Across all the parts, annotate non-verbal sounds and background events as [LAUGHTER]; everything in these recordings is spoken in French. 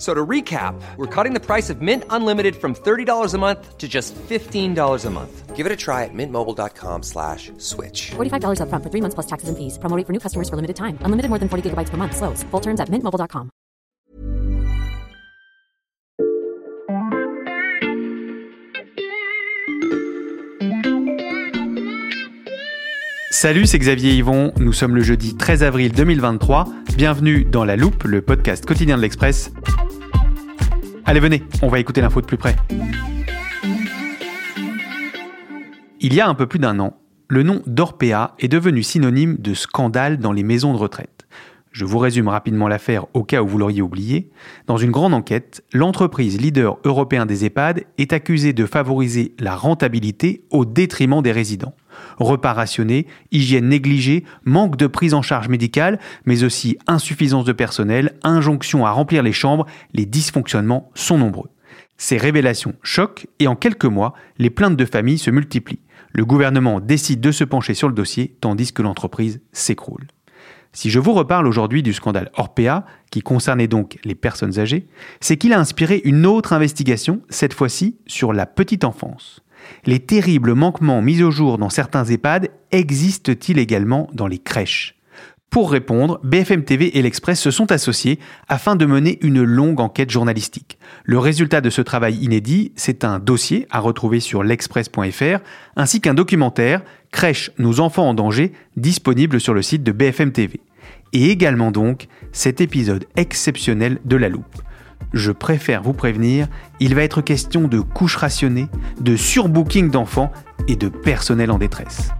So to recap, we're cutting the price of Mint Unlimited from $30 a month to just $15 a month. Give it a try at mintmobile.com slash switch. $45 upfront for three months plus taxes and fees. Promoting for new customers for limited time. Unlimited more than 40 gigabytes per month. Slows. Full terms at mintmobile.com. Salut, c'est Xavier Yvon. Nous sommes le jeudi 13 avril 2023. Bienvenue dans La Loupe, le podcast quotidien de l'Express. Allez, venez, on va écouter l'info de plus près. Il y a un peu plus d'un an, le nom d'Orpea est devenu synonyme de scandale dans les maisons de retraite. Je vous résume rapidement l'affaire au cas où vous l'auriez oublié. Dans une grande enquête, l'entreprise leader européen des EHPAD est accusée de favoriser la rentabilité au détriment des résidents. Repas rationnés, hygiène négligée, manque de prise en charge médicale, mais aussi insuffisance de personnel, injonction à remplir les chambres, les dysfonctionnements sont nombreux. Ces révélations choquent et en quelques mois, les plaintes de famille se multiplient. Le gouvernement décide de se pencher sur le dossier tandis que l'entreprise s'écroule. Si je vous reparle aujourd'hui du scandale Orpea, qui concernait donc les personnes âgées, c'est qu'il a inspiré une autre investigation, cette fois-ci sur la petite enfance. Les terribles manquements mis au jour dans certains EHPAD existent-ils également dans les crèches? Pour répondre, BFM TV et l'Express se sont associés afin de mener une longue enquête journalistique. Le résultat de ce travail inédit, c'est un dossier à retrouver sur l'express.fr, ainsi qu'un documentaire, Crèche Nos enfants en danger, disponible sur le site de BFM TV. Et également donc cet épisode exceptionnel de La Loupe. Je préfère vous prévenir, il va être question de couches rationnées, de surbooking d'enfants et de personnel en détresse.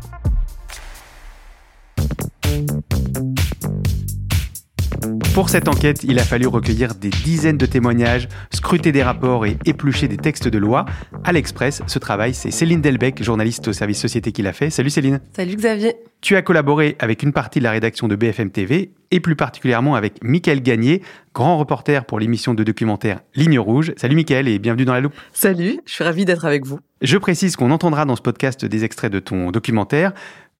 Pour cette enquête, il a fallu recueillir des dizaines de témoignages, scruter des rapports et éplucher des textes de loi. À l'Express, ce travail, c'est Céline Delbecq, journaliste au service société qui l'a fait. Salut Céline. Salut Xavier. Tu as collaboré avec une partie de la rédaction de BFM TV et plus particulièrement avec Mickaël Gagné, grand reporter pour l'émission de documentaire Ligne Rouge. Salut Mickaël et bienvenue dans la loupe. Salut, je suis ravi d'être avec vous. Je précise qu'on entendra dans ce podcast des extraits de ton documentaire.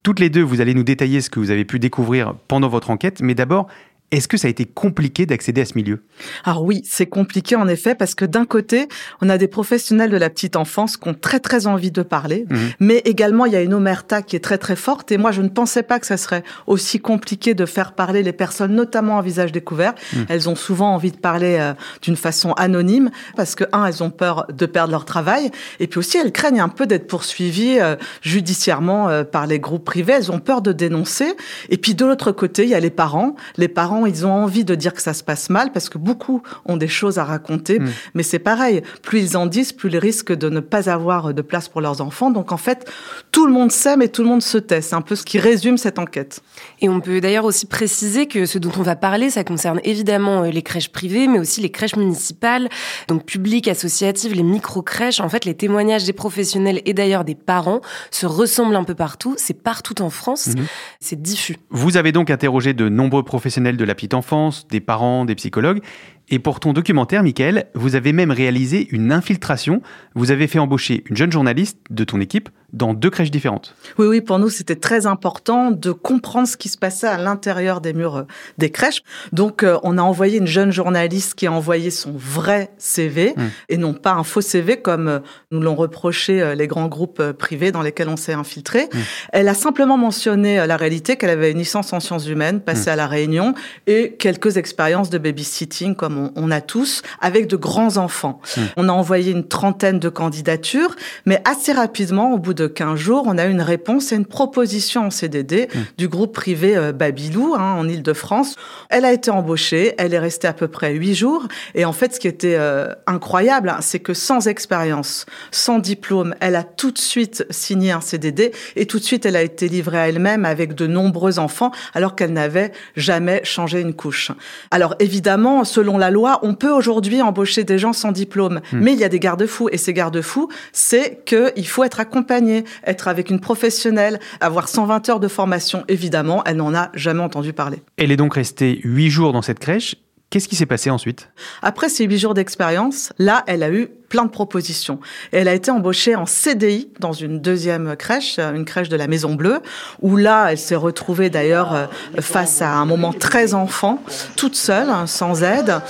Toutes les deux, vous allez nous détailler ce que vous avez pu découvrir pendant votre enquête, mais d'abord, est-ce que ça a été compliqué d'accéder à ce milieu? Alors oui, c'est compliqué en effet parce que d'un côté, on a des professionnels de la petite enfance qui ont très très envie de parler, Mhm. mais également il y a une omerta qui est très très forte et moi je ne pensais pas que ça serait aussi compliqué de faire parler les personnes, notamment en visage découvert. Mhm. Elles ont souvent envie de parler euh, d'une façon anonyme parce que un, elles ont peur de perdre leur travail et puis aussi elles craignent un peu d'être poursuivies euh, judiciairement euh, par les groupes privés. Elles ont peur de dénoncer et puis de l'autre côté, il y a les parents. Les parents ils ont envie de dire que ça se passe mal parce que beaucoup ont des choses à raconter. Mm. Mais c'est pareil, plus ils en disent, plus ils risquent de ne pas avoir de place pour leurs enfants. Donc en fait, tout le monde sait, mais tout le monde se tait. C'est un peu ce qui résume cette enquête. Et on peut d'ailleurs aussi préciser que ce dont on va parler, ça concerne évidemment euh, les crèches privées, mais aussi les crèches municipales, donc publiques, associatives, les micro-crèches. En fait, les témoignages des professionnels et d'ailleurs des parents se ressemblent un peu partout. C'est partout en France. Mhm. C'est diffus. Vous avez donc interrogé de nombreux professionnels de la petite enfance, des parents, des psychologues. Et pour ton documentaire, Michael, vous avez même réalisé une infiltration. Vous avez fait embaucher une jeune journaliste de ton équipe dans deux crèches différentes. Oui, oui, pour nous, c'était très important de comprendre ce qui se passait à l'intérieur des murs euh, des crèches. Donc, euh, on a envoyé une jeune journaliste qui a envoyé son vrai CV Mm. et non pas un faux CV comme euh, nous l'ont reproché euh, les grands groupes privés dans lesquels on s'est infiltré. Mm. Elle a simplement mentionné la réalité qu'elle avait une licence en sciences humaines passée à La Réunion et quelques expériences de babysitting, comme on, on a tous, avec de grands enfants. On a envoyé une trentaine de candidatures, mais assez rapidement, au bout de 15 jours, on a eu une réponse et une proposition en CDD du groupe privé euh, Babylou hein, en Ile-de-France. Elle a été embauchée, elle est restée à peu près huit jours. Et en fait, ce qui était euh, incroyable, hein, c'est que sans expérience, sans diplôme, elle a tout de suite signé un CDD et tout de suite, elle a été livrée à elle-même avec de nombreux enfants, alors qu'elle n'avait jamais changé une couche. Alors évidemment, selon la loi, on peut aujourd'hui embaucher des gens sans diplôme, mais il y a des garde-fous et ces garde-fous, c'est qu'il faut être accompagné, être avec une professionnelle, avoir 120 heures de formation. Évidemment, elle n'en a jamais entendu parler. Elle est donc restée huit jours dans cette crèche. Qu'est-ce qui s'est passé ensuite? Après ces huit jours d'expérience, là, elle a eu plein de propositions. Et elle a été embauchée en CDI dans une deuxième crèche, une crèche de la Maison Bleue, où là, elle s'est retrouvée d'ailleurs euh, face à un moment très enfant, toute seule, hein, sans aide.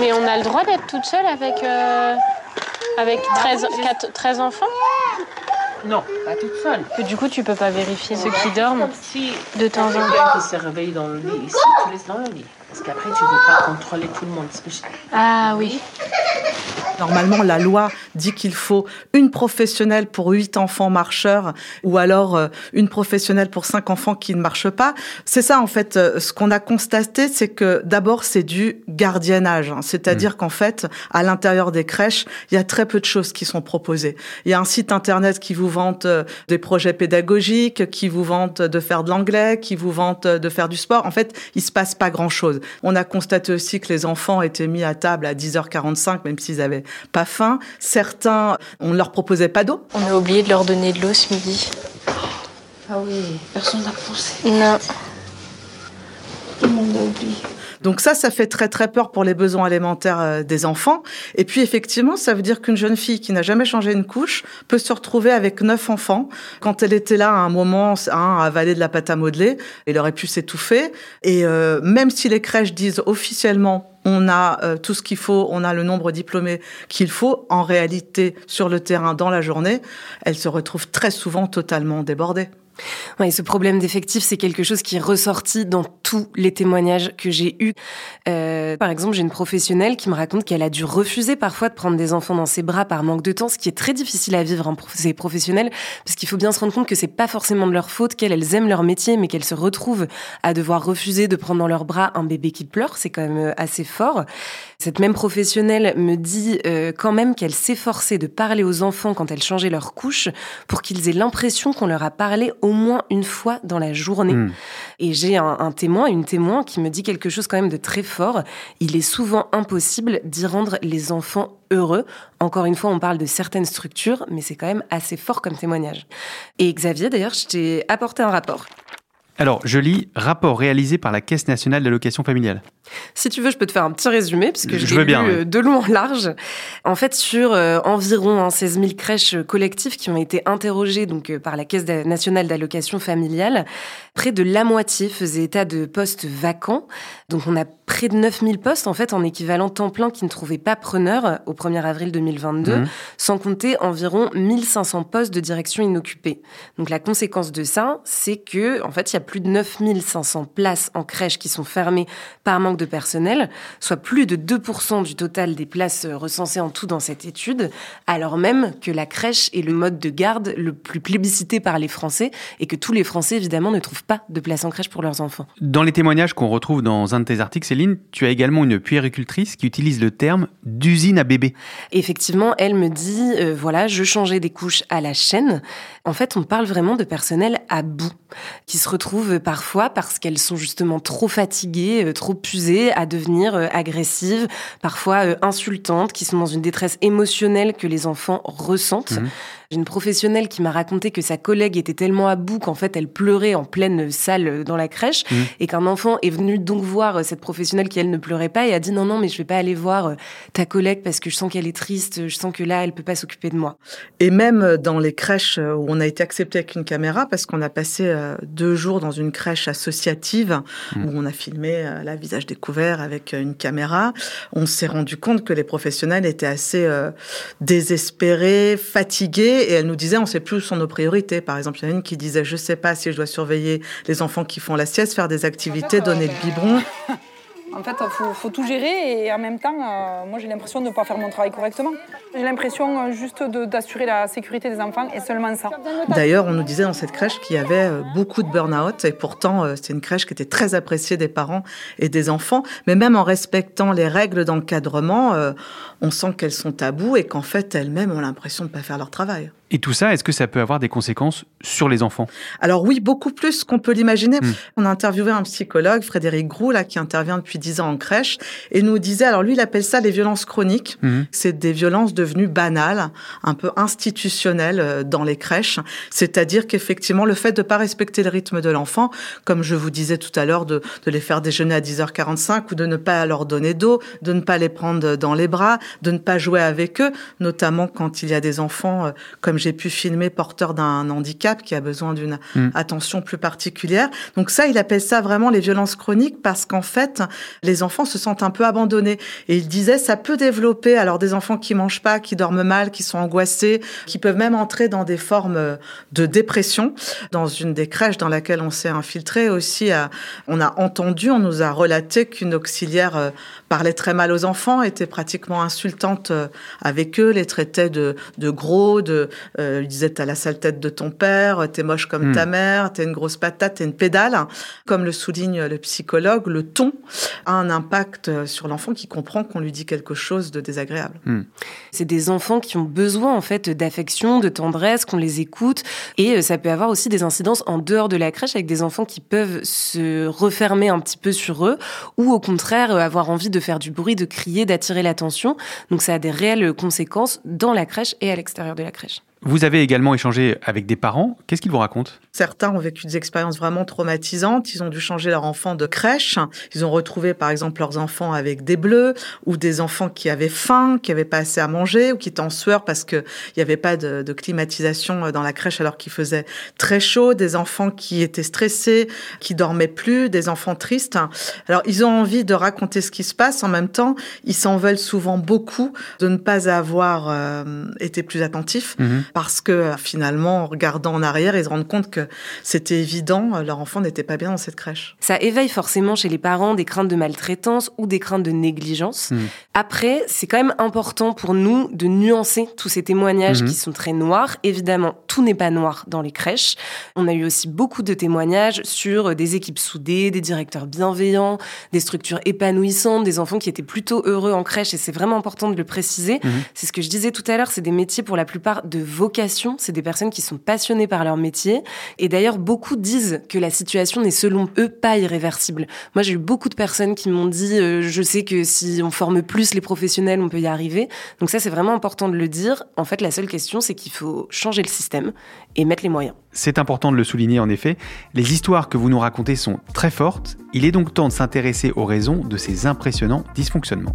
Mais on a le droit d'être toute seule avec, euh, avec 13, 4 13 enfants? Non, pas toute seule. Que du coup, tu peux pas vérifier ceux qui dorment Si de temps en temps. qui se réveille dans le lit, ici, tu laisses dans le lit. Parce qu'après, tu ne veux pas contrôler tout le monde. Parce que je- Ah oui. Normalement, la loi dit qu'il faut une professionnelle pour huit enfants marcheurs ou alors euh, une professionnelle pour cinq enfants qui ne marchent pas. C'est ça, en fait, euh, ce qu'on a constaté, c'est que d'abord, c'est du gardiennage. hein. C'est-à-dire qu'en fait, à l'intérieur des crèches, il y a très peu de choses qui sont proposées. Il y a un site internet qui vous vante euh, des projets pédagogiques, qui vous vante de faire de l'anglais, qui vous vante de faire du sport. En fait, il se passe pas grand-chose. On a constaté aussi que les enfants étaient mis à table à 10h45, même s'ils avaient pas faim. Certains, on ne leur proposait pas d'eau. On a oublié de leur donner de l'eau ce midi. Ah oui, personne n'a pensé. Non. Tout le monde a oublié. Donc ça, ça fait très très peur pour les besoins alimentaires euh, des enfants. Et puis effectivement, ça veut dire qu'une jeune fille qui n'a jamais changé une couche peut se retrouver avec neuf enfants. Quand elle était là à un moment, à avaler de la pâte à modeler, elle aurait pu s'étouffer. Et euh, même si les crèches disent officiellement on a euh, tout ce qu'il faut, on a le nombre diplômé qu'il faut, en réalité, sur le terrain, dans la journée, elle se retrouve très souvent totalement débordée. Ouais, ce problème d'effectif, c'est quelque chose qui est ressorti dans tous les témoignages que j'ai eus. Euh, par exemple, j'ai une professionnelle qui me raconte qu'elle a dû refuser parfois de prendre des enfants dans ses bras par manque de temps, ce qui est très difficile à vivre en ces professionnels, parce qu'il faut bien se rendre compte que c'est pas forcément de leur faute, qu'elles elles aiment leur métier, mais qu'elles se retrouvent à devoir refuser de prendre dans leurs bras un bébé qui pleure, c'est quand même euh, assez fort. Cette même professionnelle me dit euh, quand même qu'elle s'efforçait de parler aux enfants quand elles changeaient leur couche pour qu'ils aient l'impression qu'on leur a parlé au moins une fois dans la journée. Mm. Et j'ai un, un témoin, une témoin qui me dit quelque chose quand même de très fort. Il est souvent impossible d'y rendre les enfants heureux. Encore une fois, on parle de certaines structures, mais c'est quand même assez fort comme témoignage. Et Xavier, d'ailleurs, je t'ai apporté un rapport. Alors, je lis rapport réalisé par la Caisse nationale d'allocation familiale. Si tu veux, je peux te faire un petit résumé, puisque je, Je l'ai bien, lu, oui. euh, de long en large. En fait, sur euh, environ hein, 16 000 crèches euh, collectives qui ont été interrogées donc euh, par la Caisse nationale d'allocation familiale, près de la moitié faisaient état de postes vacants. Donc, on a près de 9 000 postes, en fait, en équivalent temps plein qui ne trouvaient pas preneur euh, au 1er avril 2022, Mhm. sans compter environ 1500 postes de direction inoccupés. Donc, la conséquence de ça, c'est que, en fait, il y a plus de 9500 places en crèche qui sont fermées par manque de personnel, soit plus de 2% du total des places euh, recensées en tout dans cette étude, alors même que la crèche est le mode de garde le plus plébiscité par les Français et que tous les Français, évidemment, ne trouvent pas de place en crèche pour leurs enfants. Dans les témoignages qu'on retrouve dans un de tes articles, Céline, tu as également une puéricultrice qui utilise le terme d'usine à bébé. Effectivement, elle me dit, euh, voilà, je changeais des couches à la chaîne. En fait, on parle vraiment de personnel à bout, qui se retrouvent parfois parce qu'elles sont justement trop fatiguées, euh, trop usées, à devenir euh, agressives, parfois insultantes, qui sont dans une détresse émotionnelle que les enfants ressentent. Mhm. J'ai une professionnelle qui m'a raconté que sa collègue était tellement à bout qu'en fait elle pleurait en pleine salle dans la crèche Mhm. et qu'un enfant est venu donc voir euh, cette professionnelle qui elle ne pleurait pas et a dit non non mais je vais pas aller voir euh, ta collègue parce que je sens qu'elle est triste, je sens que là elle peut pas s'occuper de moi. Et même dans les crèches où on a été accepté avec une caméra, parce qu'on a passé euh, deux jours dans une crèche associative Mm. où on a filmé euh, la visage découvert avec euh, une caméra, on s'est rendu compte que les professionnels étaient assez euh, désespérés, fatigués, et elles nous disaient on sait plus où sont nos priorités. Par exemple, il y en a une qui disait je sais pas si je dois surveiller les enfants qui font la sieste, faire des activités, donner le biberon. [LAUGHS] En fait, il faut, tout gérer et en même temps, euh, moi j'ai l'impression de ne pas faire mon travail correctement. J'ai l'impression euh, juste d'assurer la sécurité des enfants et seulement ça. D'ailleurs, on nous disait dans cette crèche qu'il y avait euh, beaucoup de burn-out et pourtant, c'est une crèche qui était très appréciée des parents et des enfants. Mais même en respectant les règles d'encadrement, on sent qu'elles sont tabous et qu'en fait, elles-mêmes ont l'impression de ne pas faire leur travail. Et tout ça, est-ce que ça peut avoir des conséquences sur les enfants? Alors oui, beaucoup plus qu'on peut l'imaginer. Mm. On a interviewé un psychologue, Frédéric Groux, là, qui intervient depuis 10 ans en crèche, et nous disait, alors lui, il appelle ça les violences chroniques. Mhm. C'est des violences devenues banales, un peu institutionnelles euh, dans les crèches. C'est-à-dire qu'effectivement, le fait de pas respecter le rythme de l'enfant, comme je vous disais tout à l'heure, de, de les faire déjeuner à 10h45 ou de ne pas leur donner d'eau, de ne pas les prendre dans les bras, de ne pas jouer avec eux, notamment quand il y a des enfants, euh, comme j'ai pu filmer, porteurs d'un handicap qui a besoin d'une Mm. attention plus particulière. Donc ça, il appelle ça vraiment les violences chroniques parce qu'en fait, les enfants se sentent un peu abandonnés. Et il disait, ça peut développer alors des enfants qui mangent pas, qui dorment mal, qui sont angoissés, qui peuvent même entrer dans des formes de dépression. Dans une des crèches dans laquelle on s'est infiltré aussi, on a entendu, on nous a relaté qu'une auxiliaire euh, parlait très mal aux enfants, était pratiquement insultante euh, avec eux, les traitait de, de gros, de, euh, lui disait t'as la sale tête de ton père, t'es moche comme Hmm. ta mère, t'es une grosse patate, t'es une pédale. Comme le souligne le psychologue, le ton a un impact sur l'enfant qui comprend qu'on lui dit quelque chose de désagréable. C'est des enfants qui ont besoin en fait d'affection, de tendresse, qu'on les écoute. Et euh, ça peut avoir aussi des incidences en dehors de la crèche avec des enfants qui peuvent se refermer un petit peu sur eux ou au contraire euh, avoir envie de faire du bruit, de crier, d'attirer l'attention. Donc ça a des réelles conséquences dans la crèche et à l'extérieur de la crèche. Vous avez également échangé avec des parents. Qu'est-ce qu'ils vous racontent? Certains ont vécu des expériences vraiment traumatisantes. Ils ont dû changer leur enfant de crèche. Ils ont retrouvé, par exemple, leurs enfants avec des bleus ou des enfants qui avaient faim, qui n'avaient pas assez à manger ou qui étaient en sueur parce qu'il n'y avait pas de, de climatisation dans la crèche alors qu'il faisait très chaud. Des enfants qui étaient stressés, qui dormaient plus, des enfants tristes. Alors, ils ont envie de raconter ce qui se passe. En même temps, ils s'en veulent souvent beaucoup de ne pas avoir euh, été plus attentifs Mhm. Parce que euh, finalement, en regardant en arrière, ils se rendent compte que c'était évident, euh, leur enfant n'était pas bien dans cette crèche. Ça éveille forcément chez les parents des craintes de maltraitance ou des craintes de négligence. Mhm. Après, c'est quand même important pour nous de nuancer tous ces témoignages Mhm. qui sont très noirs. Évidemment, tout n'est pas noir dans les crèches. On a eu aussi beaucoup de témoignages sur des équipes soudées, des directeurs bienveillants, des structures épanouissantes, des enfants qui étaient plutôt heureux en crèche et c'est vraiment important de le préciser. Mhm. C'est ce que je disais tout à l'heure, c'est des métiers pour la plupart de vocation, c'est des personnes qui sont passionnées par leur métier et d'ailleurs beaucoup disent que la situation n'est selon eux pas irréversible. Moi j'ai eu beaucoup de personnes qui m'ont dit euh, je sais que si on forme plus les professionnels, on peut y arriver. Donc ça c'est vraiment important de le dire. En fait, la seule question c'est qu'il faut changer le système et mettre les moyens. C'est important de le souligner en effet. Les histoires que vous nous racontez sont très fortes. Il est donc temps de s'intéresser aux raisons de ces impressionnants dysfonctionnements.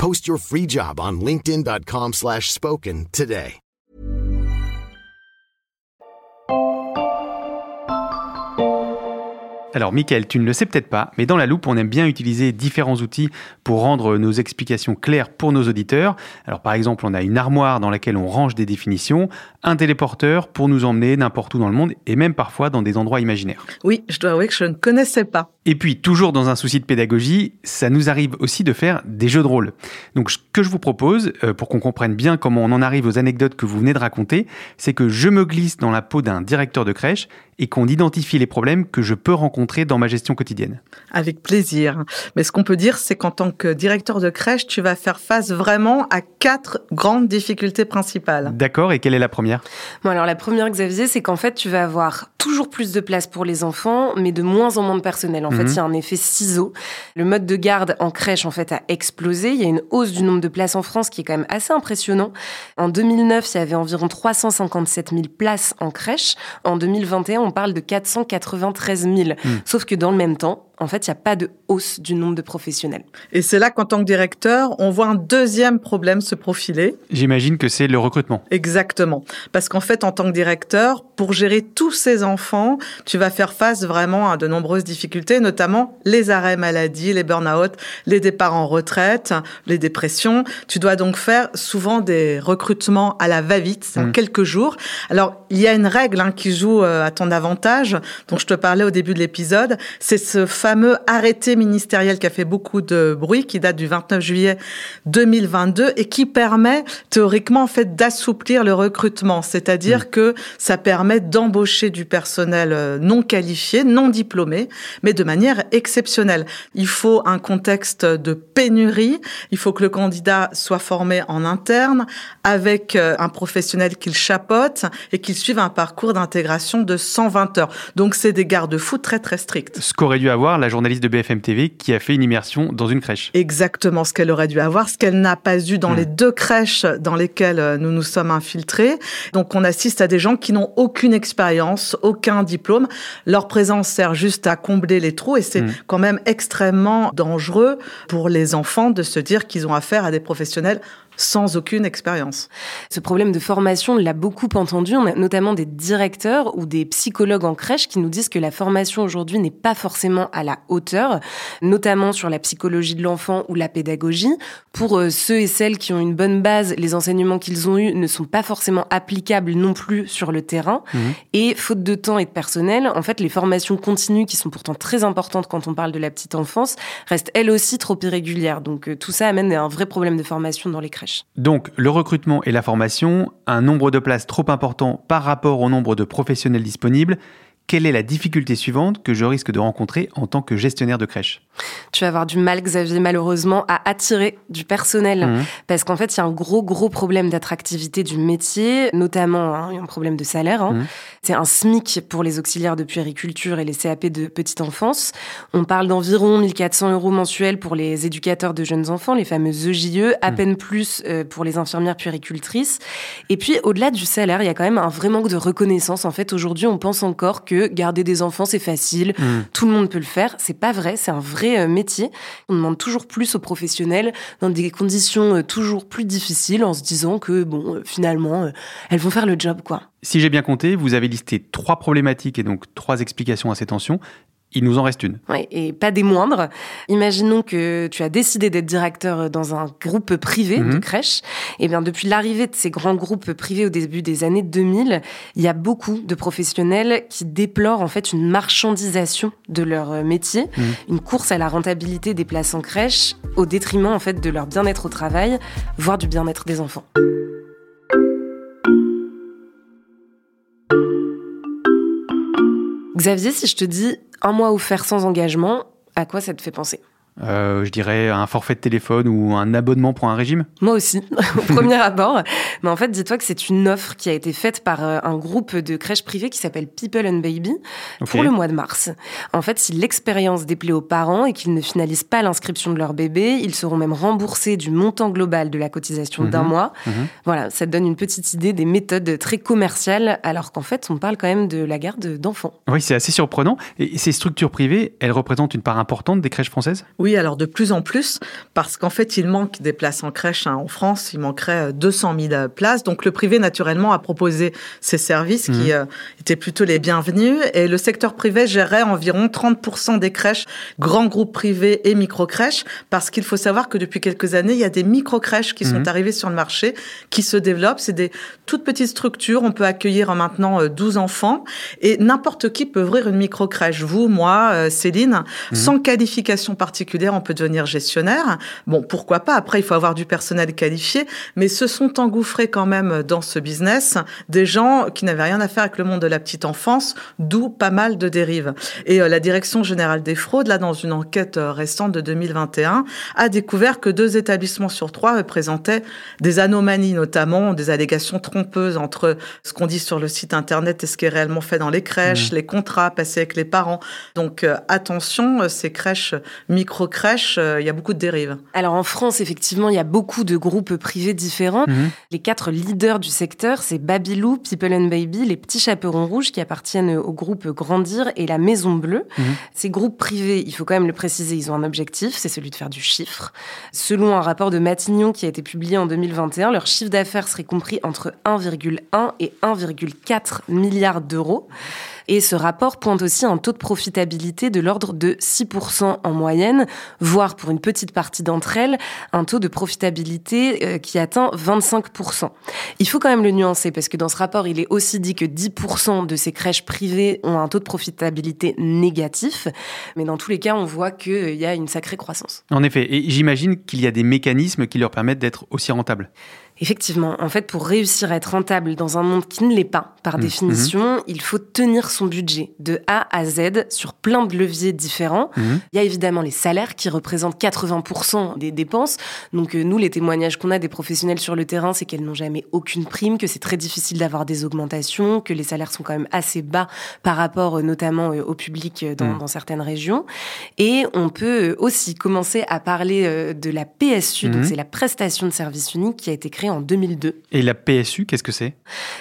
Post your free job on linkedin.com/spoken slash spoken today. Alors, Michael, tu ne le sais peut-être pas, mais dans la loupe, on aime bien utiliser différents outils pour rendre nos explications claires pour nos auditeurs. Alors, par exemple, on a une armoire dans laquelle on range des définitions, un téléporteur pour nous emmener n'importe où dans le monde et même parfois dans des endroits imaginaires. Oui, je dois avouer que je ne connaissais pas. Et puis, toujours dans un souci de pédagogie, ça nous arrive aussi de faire des jeux de rôle. Donc, ce que je vous propose, euh, pour qu'on comprenne bien comment on en arrive aux anecdotes que vous venez de raconter, c'est que je me glisse dans la peau d'un directeur de crèche et qu'on identifie les problèmes que je peux rencontrer dans ma gestion quotidienne. Avec plaisir. Mais ce qu'on peut dire, c'est qu'en tant que directeur de crèche, tu vas faire face vraiment à quatre grandes difficultés principales. D'accord, et quelle est la première? Bon, alors la première, Xavier, c'est qu'en fait, tu vas avoir toujours plus de place pour les enfants, mais de moins en moins de personnel. En fait, Mhm. il y a un effet ciseau. Le mode de garde en crèche, en fait, a explosé. Il y a une hausse du nombre de places en France qui est quand même assez impressionnant. En 2009, il y avait environ 357 000 places en crèche. En 2021, on parle de 493 000. Mhm. Sauf que dans le même temps, en fait, il n'y a pas de hausse du nombre de professionnels. Et c'est là qu'en tant que directeur, on voit un deuxième problème se profiler. J'imagine que c'est le recrutement. Exactement. Parce qu'en fait, en tant que directeur, pour gérer tous ces enfants, tu vas faire face vraiment à de nombreuses difficultés, notamment les arrêts maladie, les burn-out, les départs en retraite, les dépressions. Tu dois donc faire souvent des recrutements à la va-vite, en Mm. quelques jours. Alors, il y a une règle hein, qui joue euh, à ton avantage, dont je te parlais au début de l'épisode. C'est ce fameux arrêté ministériel qui a fait beaucoup de bruit, qui date du 29 juillet 2022 et qui permet théoriquement en fait d'assouplir le recrutement. C'est-à-dire que ça permet d'embaucher du personnel euh, non qualifié, non diplômé, mais de manière exceptionnelle. Il faut un contexte de pénurie. Il faut que le candidat soit formé en interne avec euh, un professionnel qu'il chapeaute et qu'il suive un parcours d'intégration de 120 heures. Donc c'est des garde-fous très très stricts. Ce qu'aurait dû avoir la journaliste de BFM TV qui a fait une immersion dans une crèche. Exactement ce qu'elle aurait dû avoir, ce qu'elle n'a pas eu dans Hmm. les deux crèches dans lesquelles euh, nous nous sommes infiltrés. Donc on assiste à des gens qui n'ont aucune expérience, aucun diplôme. Leur présence sert juste à combler les trous et c'est Hmm. quand même extrêmement dangereux pour les enfants de se dire qu'ils ont affaire à des professionnels sans aucune expérience. Ce problème de formation, on l'a beaucoup entendu. On a notamment des directeurs ou des psychologues en crèche qui nous disent que la formation aujourd'hui n'est pas forcément à la hauteur, notamment sur la psychologie de l'enfant ou la pédagogie. Pour euh, ceux et celles qui ont une bonne base, les enseignements qu'ils ont eus ne sont pas forcément applicables non plus sur le terrain. Mhm. Et faute de temps et de personnel, en fait, les formations continues, qui sont pourtant très importantes quand on parle de la petite enfance, restent elles aussi trop irrégulières. Donc euh, tout ça amène à un vrai problème de formation dans les crèches. Donc, le recrutement et la formation, un nombre de places trop important par rapport au nombre de professionnels disponibles. Quelle est la difficulté suivante que je risque de rencontrer en tant que gestionnaire de crèche Tu vas avoir du mal, Xavier, malheureusement, à attirer du personnel. Mhm. Parce qu'en fait, il y a un gros, gros problème d'attractivité du métier, notamment hein, un problème de salaire. hein. Mhm. C'est un SMIC pour les auxiliaires de puériculture et les CAP de petite enfance. On parle d'environ 1400 euros mensuels pour les éducateurs de jeunes enfants, les fameuses EJE, à Mhm. peine plus euh, pour les infirmières puéricultrices. Et puis, au-delà du salaire, il y a quand même un vrai manque de reconnaissance. En fait, aujourd'hui, on pense encore que garder des enfants, c'est facile, Mhm. tout le monde peut le faire. C'est pas vrai, c'est un vrai euh, métier. On demande toujours plus aux professionnels dans des conditions euh, toujours plus difficiles en se disant que, bon, euh, finalement, elles vont faire le job, quoi. Si j'ai bien compté, vous avez listé trois problématiques et donc trois explications à ces tensions. Il nous en reste une. Ouais, et pas des moindres. Imaginons que tu as décidé d'être directeur dans un groupe privé de Mhm. crèche. Et bien, depuis l'arrivée de ces grands groupes privés au début des années 2000, il y a beaucoup de professionnels qui déplorent en fait une marchandisation de leur euh, métier, Mhm. une course à la rentabilité des places en crèche au détriment en fait de leur bien-être au travail, voire du bien-être des enfants. Xavier, si je te dis un mois offert sans engagement, à quoi ça te fait penser? Euh, je dirais un forfait de téléphone ou un abonnement pour un régime. Moi aussi, [LAUGHS] au premier [LAUGHS] abord. Mais en fait, dis-toi que c'est une offre qui a été faite par euh, un groupe de crèches privées qui s'appelle People and Baby pour le mois de mars. En fait, si l'expérience déplaît aux parents et qu'ils ne finalisent pas l'inscription de leur bébé, ils seront même remboursés du montant global de la cotisation d'un Mhm. mois. Mhm. Voilà, ça te donne une petite idée des méthodes très commerciales, alors qu'en fait, on parle quand même de la garde d'enfants. Oui, c'est assez surprenant. Et ces structures privées, elles représentent une part importante des crèches françaises? Oui, alors de plus en plus, parce qu'en fait, il manque des places en crèche hein. en France. Il manquerait euh, 200 000 places. Donc, le privé, naturellement, a proposé ces services qui euh, étaient plutôt les bienvenus. Et le secteur privé gérait environ 30% des crèches, grands groupes privés et micro-crèches, parce qu'il faut savoir que depuis quelques années, il y a des micro-crèches qui sont arrivées sur le marché, qui se développent. C'est des toutes petites structures. On peut accueillir euh, maintenant euh, 12 enfants. Et n'importe qui peut ouvrir une micro-crèche. Vous, moi, euh, Céline, Mhm. sans qualification particulière, on peut devenir gestionnaire. Bon, pourquoi pas? Après, il faut avoir du personnel qualifié, mais se sont engouffrés quand même dans ce business des gens qui n'avaient rien à faire avec le monde de la petite enfance, d'où pas mal de dérives. Et euh, la Direction générale des fraudes, là, dans une enquête euh, récente de 2021, a découvert que deux établissements sur trois représentaient des anomalies, notamment des allégations trompeuses entre ce qu'on dit sur le site internet et ce qui est réellement fait dans les crèches, Mmh. les contrats passés avec les parents. Donc euh, attention, ces crèches micro micro-crèches, euh, il y a beaucoup de dérives. Alors en France, effectivement, il y a beaucoup de groupes privés différents. Mhm. Les quatre leaders du secteur, c'est Babylou, People and Baby, les Petits Chaperons Rouges qui appartiennent au groupe Grandir et la Maison Bleue. Mhm. Ces groupes privés, il faut quand même le préciser, ils ont un objectif, c'est celui de faire du chiffre. Selon un rapport de Matignon qui a été publié en 2021, leur chiffre d'affaires serait compris entre 1,1 et 1,4 milliard d'euros. Et ce rapport pointe aussi un taux de profitabilité de l'ordre de 6% en moyenne, voire pour une petite partie d'entre elles, un taux de profitabilité euh, qui atteint 25%. Il faut quand même le nuancer parce que dans ce rapport, il est aussi dit que 10% de ces crèches privées ont un taux de profitabilité négatif. Mais dans tous les cas, on voit qu'il y a une sacrée croissance. En effet, et j'imagine qu'il y a des mécanismes qui leur permettent d'être aussi rentables. Effectivement, en fait, pour réussir à être rentable dans un monde qui ne l'est pas, par Mmh. définition, il faut tenir son budget de A à Z sur plein de leviers différents. Mmh. Il y a évidemment les salaires qui représentent 80% des dépenses. Donc euh, nous, les témoignages qu'on a des professionnels sur le terrain, c'est qu'elles n'ont jamais aucune prime, que c'est très difficile d'avoir des augmentations, que les salaires sont quand même assez bas par rapport euh, notamment euh, au public euh, dans, dans certaines régions. Et on peut aussi commencer à parler de la PSU, donc Mhm. c'est la prestation de service unique qui a été créée en 2002. Et la PSU, qu'est-ce que c'est?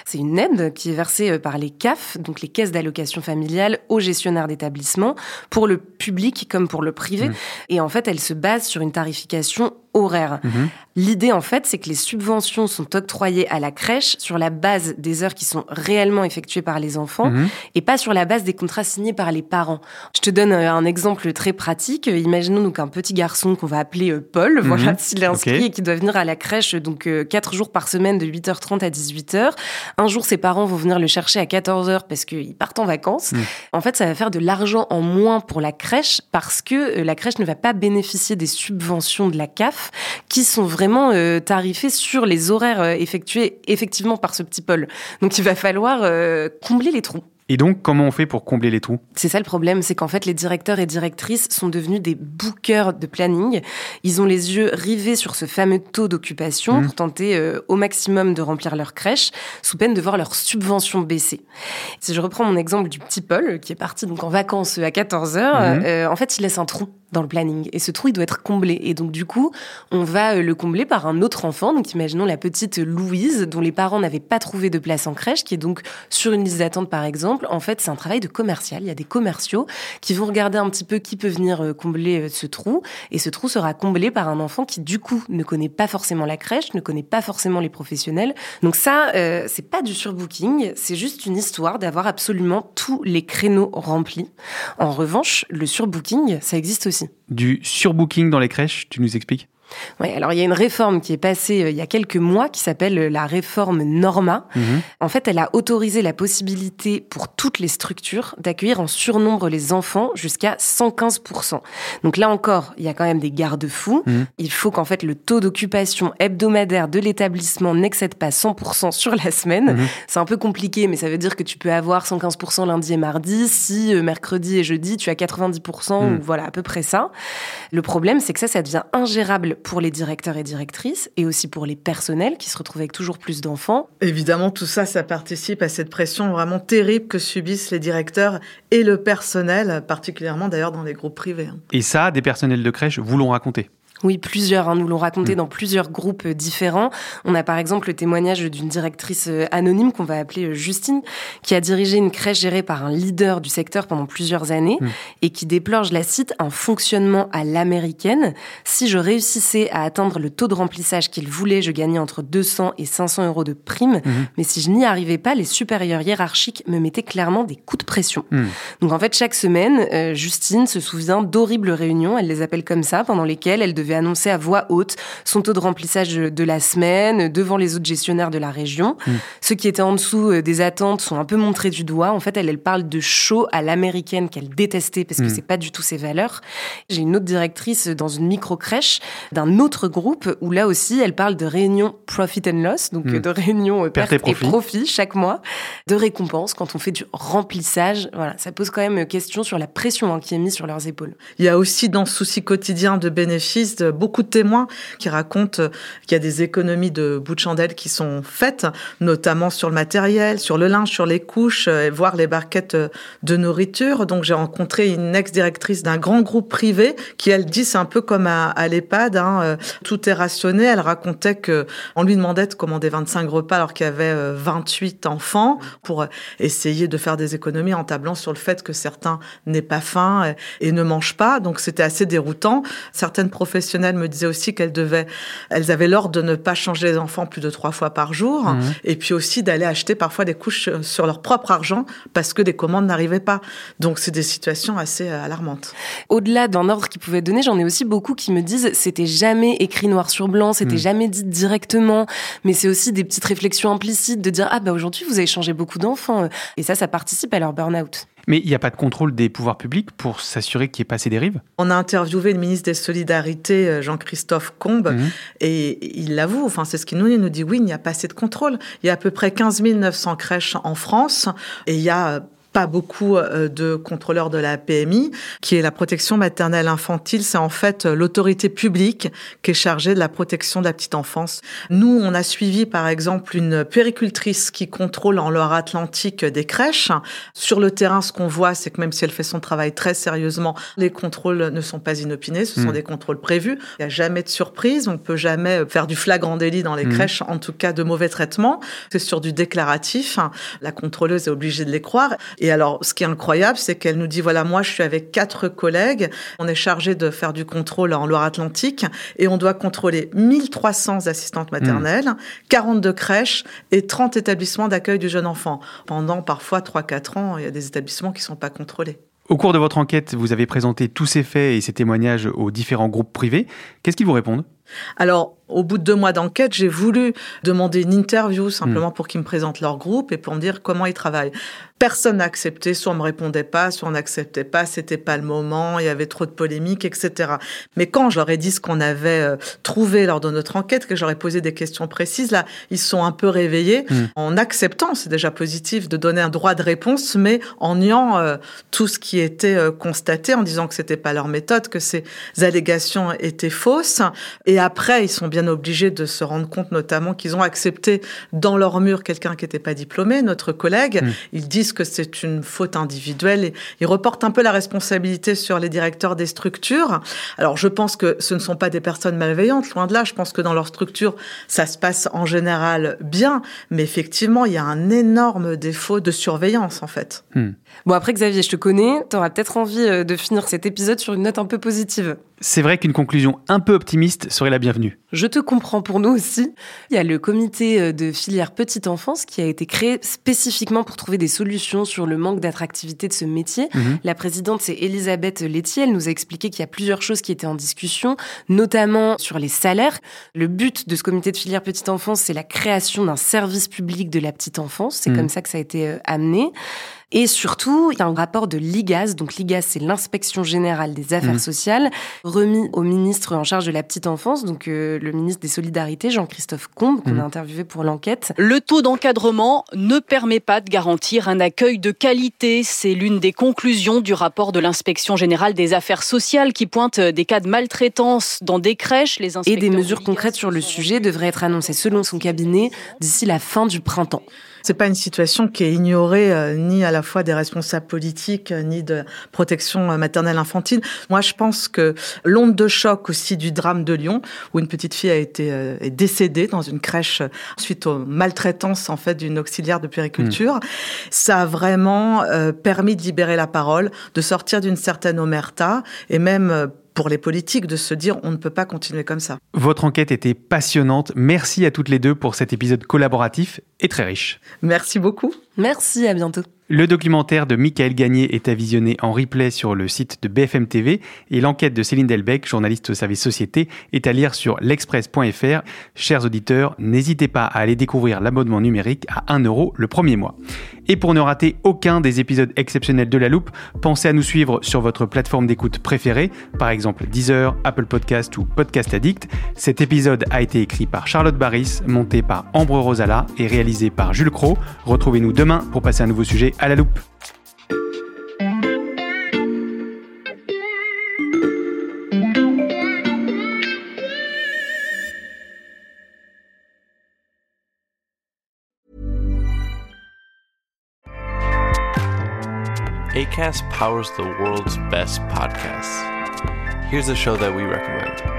C'est une aide qui est versée euh, par les CAF, donc les caisses d'allocation familiale, aux gestionnaires d'établissements, pour le public comme pour le privé. Mhm. Et en fait, elle se base sur une tarification horaire. Mhm. L'idée, en fait, c'est que les subventions sont octroyées à la crèche sur la base des heures qui sont réellement effectuées par les enfants Mhm. et pas sur la base des contrats signés par les parents. Je te donne euh, un exemple très pratique. Euh, Imaginons donc un petit garçon qu'on va appeler euh, Paul, Mhm. voilà, [LAUGHS] s'il est inscrit et qui doit venir à la crèche donc quatre jours par semaine de 8h30 à 18h. Un jour, ses parents vont venir le chercher à 14h parce qu'ils partent en vacances. En fait, ça va faire de l'argent en moins pour la crèche parce que la crèche ne va pas bénéficier des subventions de la CAF qui sont vraiment euh, tarifées sur les horaires euh, effectués effectivement par ce petit Paul. Donc il va falloir euh, combler les trous. Et donc, comment on fait pour combler les trous? C'est ça le problème, c'est qu'en fait les directeurs et directrices sont devenus des bookers de planning. Ils ont les yeux rivés sur ce fameux taux d'occupation Mhm. pour tenter euh, au maximum de remplir leur crèche, sous peine de voir leur subvention baisser. Si je reprends mon exemple du petit Paul, qui est parti donc en vacances à 14 heures, Mhm. euh, en fait il laisse un trou dans le planning. Et ce trou, il doit être comblé. Et donc, du coup, on va euh, le combler par un autre enfant. Donc, imaginons la petite Louise, dont les parents n'avaient pas trouvé de place en crèche, qui est donc sur une liste d'attente, par exemple. En fait, c'est un travail de commercial. Il y a des commerciaux qui vont regarder un petit peu qui peut venir euh, combler euh, ce trou. Et ce trou sera comblé par un enfant qui, du coup, ne connaît pas forcément la crèche, ne connaît pas forcément les professionnels. Donc ça, euh, c'est pas du surbooking. C'est juste une histoire d'avoir absolument tous les créneaux remplis. En revanche, le surbooking, ça existe aussi. Du surbooking dans les crèches, tu nous expliques? Oui, alors il y a une réforme qui est passée euh, il y a quelques mois qui s'appelle euh, la réforme Norma. Mhm. En fait, elle a autorisé la possibilité pour toutes les structures d'accueillir en surnombre les enfants jusqu'à 115%. Donc là encore, il y a quand même des garde-fous. Mhm. Il faut qu'en fait le taux d'occupation hebdomadaire de l'établissement n'excède pas 100% sur la semaine. Mhm. C'est un peu compliqué, mais ça veut dire que tu peux avoir 115% lundi et mardi, si euh, mercredi et jeudi tu as 90% Mhm. ou voilà à peu près ça. Le problème, c'est que ça, ça devient ingérable pour les directeurs et directrices et aussi pour les personnels qui se retrouvent avec toujours plus d'enfants. Évidemment, tout ça, ça participe à cette pression vraiment terrible que subissent les directeurs et le personnel, particulièrement d'ailleurs dans les groupes privés. hein. Et ça, des personnels de crèche vous l'ont raconté. Oui, plusieurs hein, nous l'ont raconté Mm. dans plusieurs groupes euh, différents. On a par exemple le témoignage d'une directrice euh, anonyme qu'on va appeler euh, Justine, qui a dirigé une crèche gérée par un leader du secteur pendant plusieurs années Mm. et qui déplore, je la cite, un fonctionnement à l'américaine. Si je réussissais à atteindre le taux de remplissage qu'il voulait, je gagnais entre 200 et 500 euros de prime. Mhm. Mais si je n'y arrivais pas, les supérieurs hiérarchiques me mettaient clairement des coups de pression. Mhm. Donc en fait, chaque semaine, euh, Justine se souvient d'horribles réunions, elle les appelle comme ça, pendant lesquelles elle devait annoncer à voix haute son taux de remplissage de la semaine devant les autres gestionnaires de la région. Mm. Ceux qui étaient en dessous euh, des attentes sont un peu montrés du doigt. En fait, elle, elle parle de show à l'américaine qu'elle détestait parce que Mm. c'est pas du tout ses valeurs. J'ai une autre directrice dans une micro-crèche d'un autre groupe où là aussi, elle parle de réunions profit and loss, donc Mm. euh, de réunions euh, Perte perte, et et profit. profit chaque mois, de récompenses quand on fait du remplissage. Voilà, ça pose quand même question sur la pression hein, qui est mise sur leurs épaules. Il y a aussi dans ce souci quotidien de bénéfices beaucoup de témoins qui racontent qu'il y a des économies de bout de chandelle qui sont faites, notamment sur le matériel, sur le linge, sur les couches, et voire les barquettes de nourriture. Donc j'ai rencontré une ex-directrice d'un grand groupe privé qui, elle dit, c'est un peu comme à, l'EHPAD, hein, tout est rationné. Elle racontait que on lui demandait de commander 25 repas alors qu'il y avait 28 enfants pour essayer de faire des économies en tablant sur le fait que certains n'aient pas faim et ne mangent pas. Donc c'était assez déroutant. Certaines professionnelles me disaient aussi qu'elles devaient, elles avaient l'ordre de ne pas changer les enfants plus de trois fois par jour mmh. et puis aussi d'aller acheter parfois des couches sur leur propre argent parce que des commandes n'arrivaient pas. Donc c'est des situations assez euh, alarmantes. Au-delà d'un ordre qu'ils pouvaient donner, j'en ai aussi beaucoup qui me disent c'était jamais écrit noir sur blanc, c'était mmh. jamais dit directement, mais c'est aussi des petites réflexions implicites de dire ah bah aujourd'hui vous avez changé beaucoup d'enfants et ça ça participe à leur burn-out. Mais il n'y a pas de contrôle des pouvoirs publics pour s'assurer qu'il n'y ait pas ces dérives? On a interviewé le ministre des Solidarités, euh, Jean-Christophe Combes, mhm. et il l'avoue, enfin, c'est ce qu'il nous dit, il nous dit oui, il n'y a pas assez de contrôle. Il y a à peu près 15 900 crèches en France, et il y a pas beaucoup euh, de contrôleurs de la PMI, qui est la protection maternelle infantile. C'est en fait euh, l'autorité publique qui est chargée de la protection de la petite enfance. Nous, on a suivi par exemple une péricultrice qui contrôle en Loire-Atlantique des crèches. Sur le terrain, ce qu'on voit, c'est que même si elle fait son travail très sérieusement, les contrôles ne sont pas inopinés, ce sont hmm. des contrôles prévus. Il n'y a jamais de surprise, on ne peut jamais faire du flagrant délit dans les hmm. crèches, en tout cas de mauvais traitements. C'est sur du déclaratif. La contrôleuse est obligée de les croire. Et alors, ce qui est incroyable, c'est qu'elle nous dit, voilà, moi, je suis avec quatre collègues. On est chargé de faire du contrôle en Loire-Atlantique et on doit contrôler 1300 assistantes maternelles, 42 crèches et 30 établissements d'accueil du jeune enfant. Pendant parfois 3-4 ans, il y a des établissements qui ne sont pas contrôlés. Au cours de votre enquête, vous avez présenté tous ces faits et ces témoignages aux différents groupes privés. Qu'est-ce qu'ils vous répondent? Alors, au bout de deux mois d'enquête, j'ai voulu demander une interview simplement hmm. pour qu'ils me présentent leur groupe et pour me dire comment ils travaillent. Personne n'a accepté, soit on me répondait pas, soit on n'acceptait pas, c'était pas le moment, il y avait trop de polémiques, etc. Mais quand je leur ai dit ce qu'on avait euh, trouvé lors de notre enquête, que j'aurais posé des questions précises, là, ils sont un peu réveillés hmm. en acceptant, c'est déjà positif, de donner un droit de réponse, mais en niant euh, tout ce qui était euh, constaté, en disant que c'était pas leur méthode, que ces allégations étaient fausses. Et après, ils sont bien obligés de se rendre compte, notamment, qu'ils ont accepté dans leur mur quelqu'un qui n'était pas diplômé, notre collègue. Hmm. Ils disent que c'est une faute individuelle et ils reportent un peu la responsabilité sur les directeurs des structures. Alors je pense que ce ne sont pas des personnes malveillantes, loin de là. Je pense que dans leur structure, ça se passe en général bien, mais effectivement, il y a un énorme défaut de surveillance en fait. Hmm. Bon après Xavier, je te connais, tu auras peut-être envie euh, de finir cet épisode sur une note un peu positive. C'est vrai qu'une conclusion un peu optimiste serait la bienvenue. Je te comprends pour nous aussi. Il y a le comité euh, de filière petite enfance qui a été créé spécifiquement pour trouver des solutions sur le manque d'attractivité de ce métier. Mhm. La présidente, c'est Elisabeth Laitier. Elle nous a expliqué qu'il y a plusieurs choses qui étaient en discussion, notamment sur les salaires. Le but de ce comité de filière petite enfance, c'est la création d'un service public de la petite enfance. C'est mhm. comme ça que ça a été euh, amené. Et surtout, il y a un rapport de l'IGAS. Donc l'IGAS, c'est l'inspection générale des affaires mmh. sociales, remis au ministre en charge de la petite enfance, donc euh, le ministre des Solidarités, Jean-Christophe Combe, qu'on mmh. a interviewé pour l'enquête. Le taux d'encadrement ne permet pas de garantir un accueil de qualité. C'est l'une des conclusions du rapport de l'inspection générale des affaires sociales qui pointe des cas de maltraitance dans des crèches. Les Et des mesures concrètes sur le sujet devraient être annoncées selon son cabinet d'ici la fin du printemps. C'est pas une situation qui est ignorée euh, ni à la fois des responsables politiques euh, ni de protection euh, maternelle infantile. Moi, je pense que l'onde de choc aussi du drame de Lyon, où une petite fille a été est décédée dans une crèche suite aux maltraitances en fait d'une auxiliaire de périculture, mmh. ça a vraiment permis de libérer la parole, de sortir d'une certaine omerta et même pour les politiques de se dire on ne peut pas continuer comme ça. Votre enquête était passionnante. Merci à toutes les deux pour cet épisode collaboratif et très riche. Merci beaucoup. Merci, à bientôt. Le documentaire de Michael Gagné est à visionner en replay sur le site de BFM TV et l'enquête de Céline Delbecq, journaliste au service société, est à lire sur l'express.fr. Chers auditeurs, n'hésitez pas à aller découvrir l'abonnement numérique à 1 euro le premier mois. Et pour ne rater aucun des épisodes exceptionnels de La Loupe, pensez à nous suivre sur votre plateforme d'écoute préférée, par exemple Deezer, Apple Podcast ou Podcast Addict. Cet épisode a été écrit par Charlotte Barris, monté par Ambre Rosala et réalisé par Jules Cro. Retrouvez-nous demain pour passer un nouveau sujet à la loupe. ACAST powers the world's best podcasts. Here's a show that we recommend.